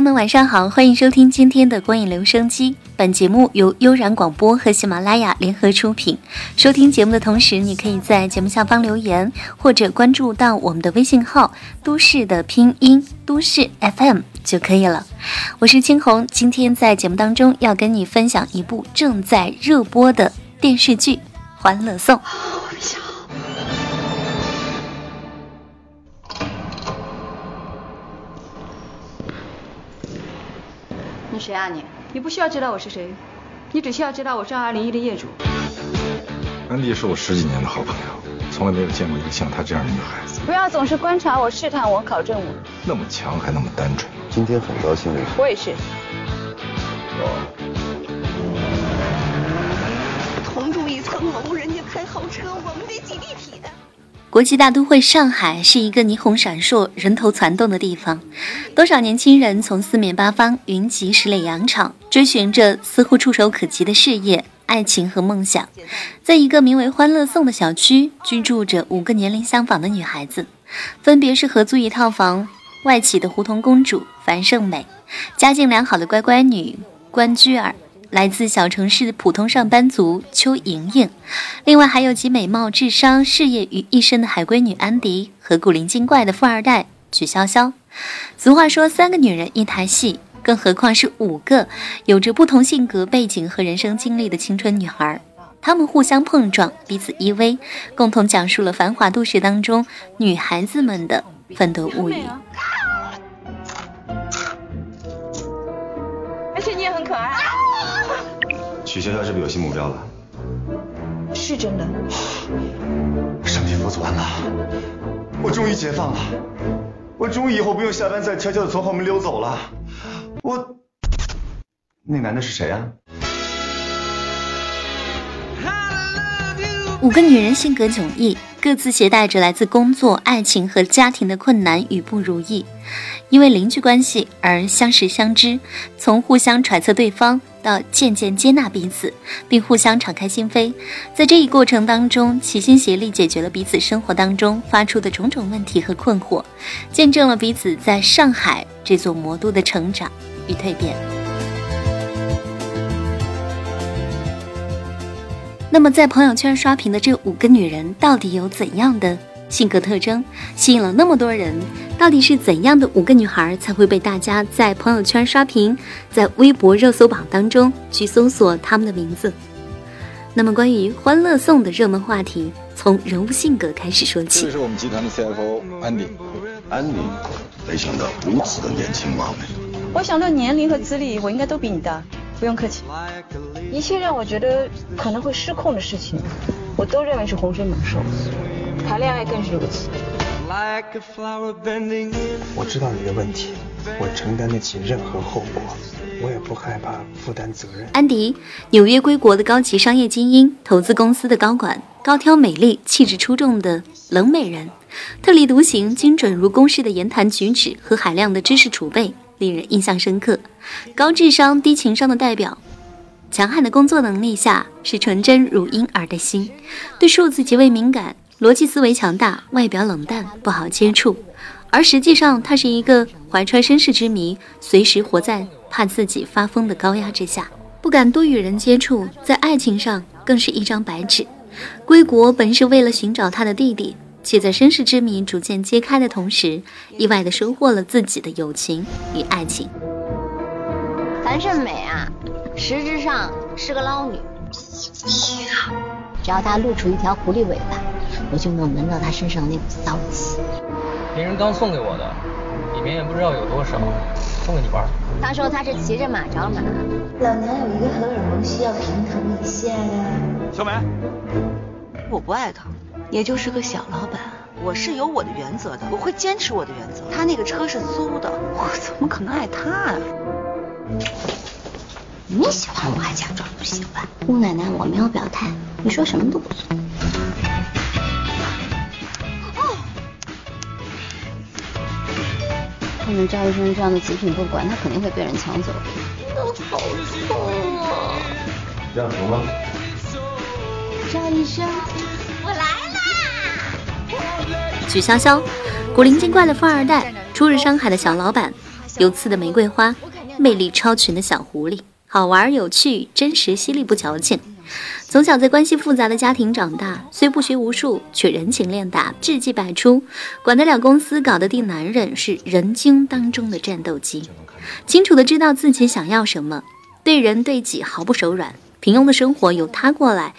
友们晚上好，欢迎收听今天的光影留声机。本节目由悠然广播和喜马拉雅联合出品。收听节目的同时，你可以在节目下方留言，或者关注到我们的微信号“都市的拼音都市 FM” 就可以了。我是青红，今天在节目当中要跟你分享一部正在热播的电视剧《欢乐颂》。谁啊你？你不需要知道我是谁，你只需要知道我是二零一的业主。安迪是我十几年的好朋友，从来没有见过一个像她这样的女孩子。不要总是观察我、试探我、考证我。那么强还那么单纯。今天很高兴认识。我也是。同住一层楼，人家开豪车，我们得挤地铁。国际大都会上海是一个霓虹闪烁、人头攒动的地方，多少年轻人从四面八方云集十里洋场，追寻着似乎触手可及的事业、爱情和梦想。在一个名为“欢乐颂”的小区，居住着五个年龄相仿的女孩子，分别是合租一套房、外企的胡同公主樊胜美，家境良好的乖乖女关雎尔。来自小城市的普通上班族邱莹莹，另外还有集美貌、智商、事业于一身的海归女安迪和古灵精怪的富二代曲潇潇。俗话说三个女人一台戏，更何况是五个有着不同性格背景和人生经历的青春女孩。她们互相碰撞，彼此依偎，共同讲述了繁华都市当中女孩子们的奋斗物语。曲潇潇是不是有新目标了？是真的。上天佛祖完了，我终于解放了，我终于以后不用下班再悄悄的从后门溜走了。我，那男的是谁啊？五个女人性格迥异，各自携带着来自工作、爱情和家庭的困难与不如意，因为邻居关系而相识相知，从互相揣测对方。到渐渐接纳彼此，并互相敞开心扉，在这一过程当中，齐心协力解决了彼此生活当中发出的种种问题和困惑，见证了彼此在上海这座魔都的成长与蜕变。那么，在朋友圈刷屏的这五个女人，到底有怎样的？性格特征吸引了那么多人，到底是怎样的五个女孩才会被大家在朋友圈刷屏，在微博热搜榜当中去搜索她们的名字？那么，关于《欢乐颂》的热门话题，从人物性格开始说起。这是我们集团的 CFO 安迪，安迪，没想到如此的年轻貌美。我想到年龄和资历，我应该都比你大，不用客气。一切让我觉得可能会失控的事情，我都认为是洪水猛兽。谈恋爱更是如此。我知道你的问题，我承担得起任何后果，我也不害怕负担责任。安迪，纽约归国的高级商业精英，投资公司的高管，高挑美丽、气质出众的冷美人，特立独行、精准如公式的言谈举止和海量的知识储备，令人印象深刻。高智商、低情商的代表，强悍的工作能力下是纯真如婴儿的心，对数字极为敏感。逻辑思维强大，外表冷淡，不好接触，而实际上他是一个怀揣身世之谜，随时活在怕自己发疯的高压之下，不敢多与人接触，在爱情上更是一张白纸。归国本是为了寻找他的弟弟，且在身世之谜逐渐揭开的同时，意外的收获了自己的友情与爱情。樊胜美啊，实质上是个捞女，只要她露出一条狐狸尾巴。我就能闻到她身上那股骚气。别人刚送给我的，里面也不知道有多少，送给你玩。他说他是骑着马找马。老娘有一个荷尔蒙需要平衡一下呀。小美，我不爱他，也就是个小老板。我是有我的原则的，我会坚持我的原则。他那个车是租的，我怎么可能爱他啊？你喜欢我还假装不喜欢？姑奶奶，我没有表态，你说什么都不算。看见赵医生这样的极品不管，他肯定会被人抢走。那好痛啊！这样行吗？赵医生！曲潇潇，古灵精怪的富二代，初入上海的小老板，有刺的玫瑰花，魅力超群的小狐狸，好玩有趣，真实犀利不矫情。从小在关系复杂的家庭长大，虽不学无术，却人情练达，智计百出，管得了公司，搞得定男人，是人精当中的战斗机。清楚的知道自己想要什么，对人对己毫不手软。平庸的生活由他过来，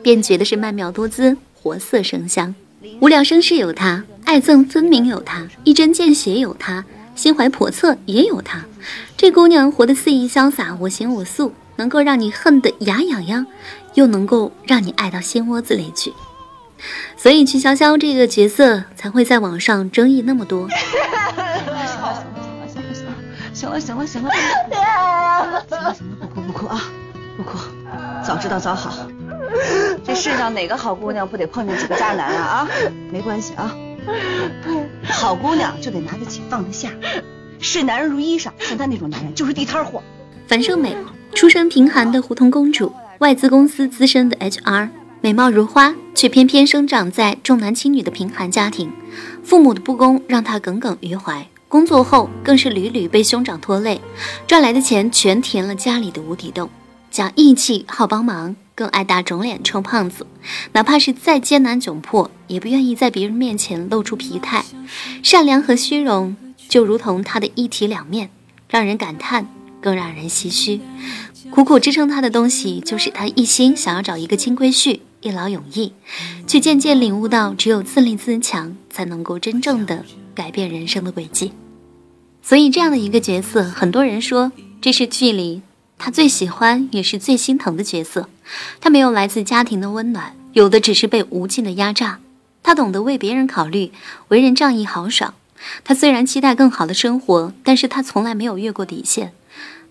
便觉得是曼妙多姿，活色生香；无聊生事有他，爱憎分明有他，一针见血有他，心怀叵测也有他。这姑娘活得肆意潇洒，我行我素，能够让你恨得牙痒痒，又能够让你爱到心窝子里去。所以曲潇潇这个角色才会在网上争议那么多。行了行了行了行了行了行了行了行了。行了行了，不哭不哭啊，不哭，早知道早好。这世上哪个好姑娘不得碰见几个渣男啊啊？没关系啊，好姑娘就得拿得起放得下，视男人如衣裳，像他那种男人就是地摊货。樊胜美。出身贫寒的胡同公主，外资公司资深的 HR，美貌如花，却偏偏生长在重男轻女的贫寒家庭。父母的不公让她耿耿于怀，工作后更是屡屡被兄长拖累，赚来的钱全填了家里的无底洞。讲义气，好帮忙，更爱打肿脸充胖子。哪怕是再艰难窘迫，也不愿意在别人面前露出疲态。善良和虚荣就如同他的一体两面，让人感叹，更让人唏嘘。苦苦支撑他的东西，就是他一心想要找一个金龟婿，一劳永逸，却渐渐领悟到，只有自立自强，才能够真正的改变人生的轨迹。所以，这样的一个角色，很多人说这是剧里他最喜欢也是最心疼的角色。他没有来自家庭的温暖，有的只是被无尽的压榨。他懂得为别人考虑，为人仗义豪爽。他虽然期待更好的生活，但是他从来没有越过底线。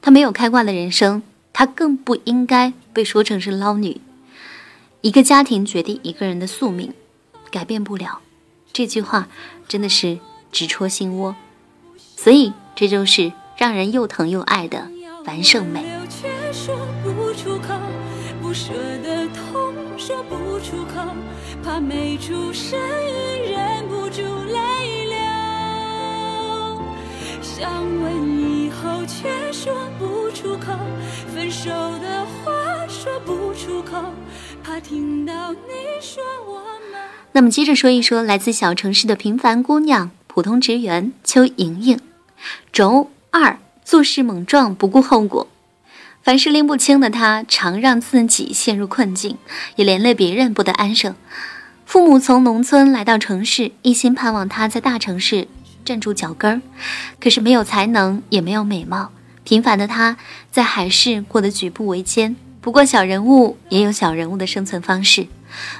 他没有开挂的人生。他更不应该被说成是捞女。一个家庭决定一个人的宿命，改变不了。这句话真的是直戳心窝。所以，这就是让人又疼又爱的樊胜美。想问以后，却说不出口。分手的话说不出口，怕听到你说我们。那么接着说一说来自小城市的平凡姑娘，普通职员邱莹莹。轴二，做事莽撞，不顾后果。凡事拎不清的他，常让自己陷入困境，也连累别人不得安生。父母从农村来到城市，一心盼望他在大城市。站住脚跟儿，可是没有才能，也没有美貌，平凡的他在海市过得举步维艰。不过小人物也有小人物的生存方式，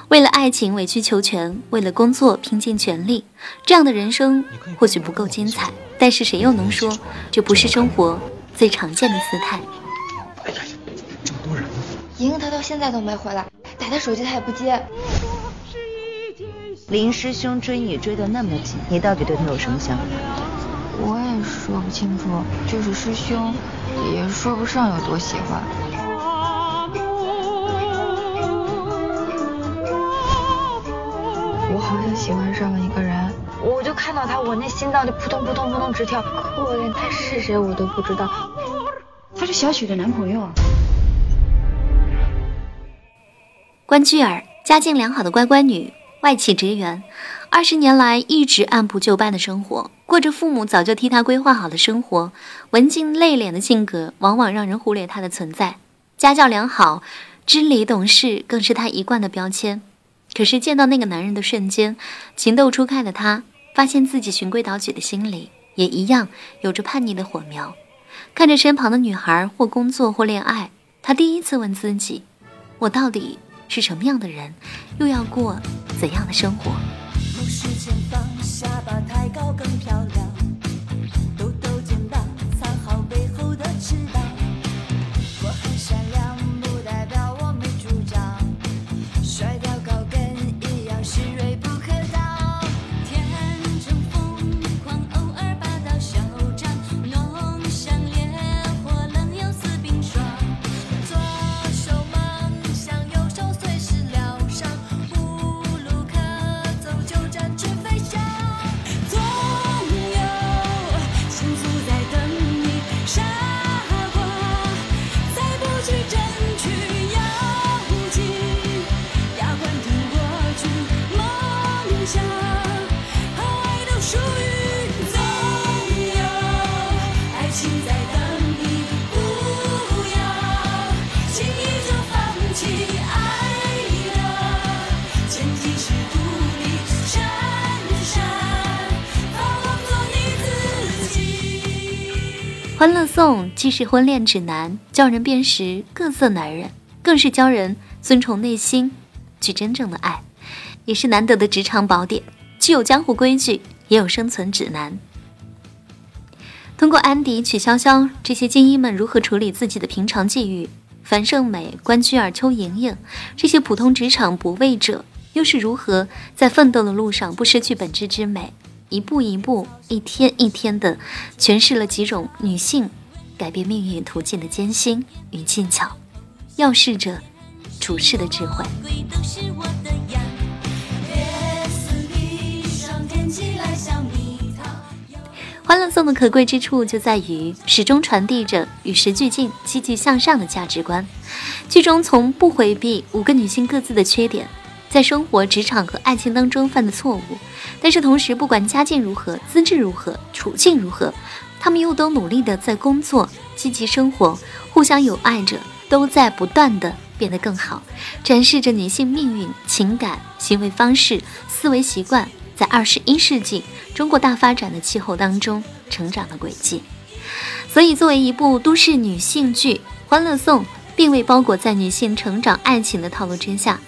为了爱情委曲求全，为了工作拼尽全力，这样的人生或许不够精彩，但是谁又能说这不是生活最常见的姿态？哎呀，这么多人，莹莹她到现在都没回来，打她手机她也不接。林师兄追你追得那么紧，你到底对他有什么想法？我也说不清楚，就是师兄，也说不上有多喜欢。好像喜欢上了一个人，我就看到他，我那心脏就扑通扑通扑通直跳，可我连他是谁我都不知道。他是小许的男朋友啊。关雎尔，家境良好的乖乖女。外企职员，二十年来一直按部就班的生活，过着父母早就替她规划好的生活。文静内敛的性格，往往让人忽略她的存在。家教良好，知礼懂事，更是她一贯的标签。可是见到那个男人的瞬间，情窦初开的他，发现自己循规蹈矩的心里，也一样有着叛逆的火苗。看着身旁的女孩，或工作或恋爱，他第一次问自己：我到底？是什么样的人，又要过怎样的生活？属于总有爱情在等你，不要轻易就放弃。爱，前提是。闪闪，做你自己。欢乐颂既是婚恋指南，教人辨识各色男人，更是教人尊从内心，去真正的爱，也是难得的职场宝典，具有江湖规矩。也有生存指南。通过安迪、曲筱绡这些精英们如何处理自己的平常际遇，樊胜美、关雎尔、邱莹莹这些普通职场不畏者，又是如何在奋斗的路上不失去本质之美，一步一步、一天一天的诠释了几种女性改变命运途径的艰辛与技巧，要事者处事的智慧。欢乐颂的可贵之处就在于始终传递着与时俱进、积极向上的价值观。剧中从不回避五个女性各自的缺点，在生活、职场和爱情当中犯的错误，但是同时不管家境如何、资质如何、处境如何，她们又都努力的在工作、积极生活，互相友爱着，都在不断的变得更好，展示着女性命运、情感、行为方式、思维习惯。在二十一世纪中国大发展的气候当中成长的轨迹，所以作为一部都市女性剧，《欢乐颂》并未包裹在女性成长爱情的套路之下，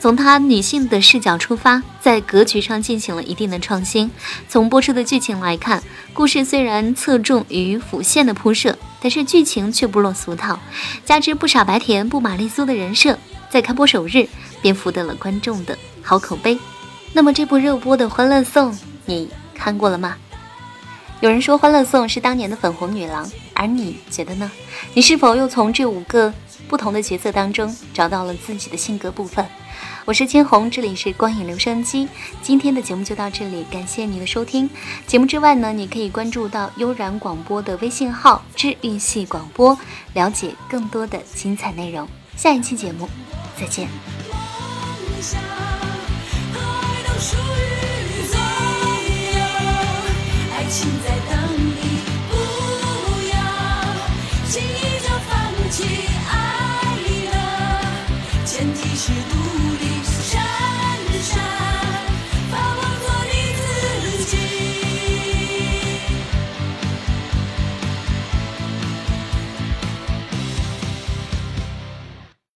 从她女性的视角出发，在格局上进行了一定的创新。从播出的剧情来看，故事虽然侧重于辅线的铺设，但是剧情却不落俗套，加之不傻白甜不玛丽苏的人设，在开播首日便获得了观众的好口碑。那么这部热播的《欢乐颂》，你看过了吗？有人说《欢乐颂》是当年的粉红女郎，而你觉得呢？你是否又从这五个不同的角色当中找到了自己的性格部分？我是千红，这里是光影留声机。今天的节目就到这里，感谢你的收听。节目之外呢，你可以关注到悠然广播的微信号“治愈系广播”，了解更多的精彩内容。下一期节目再见。属于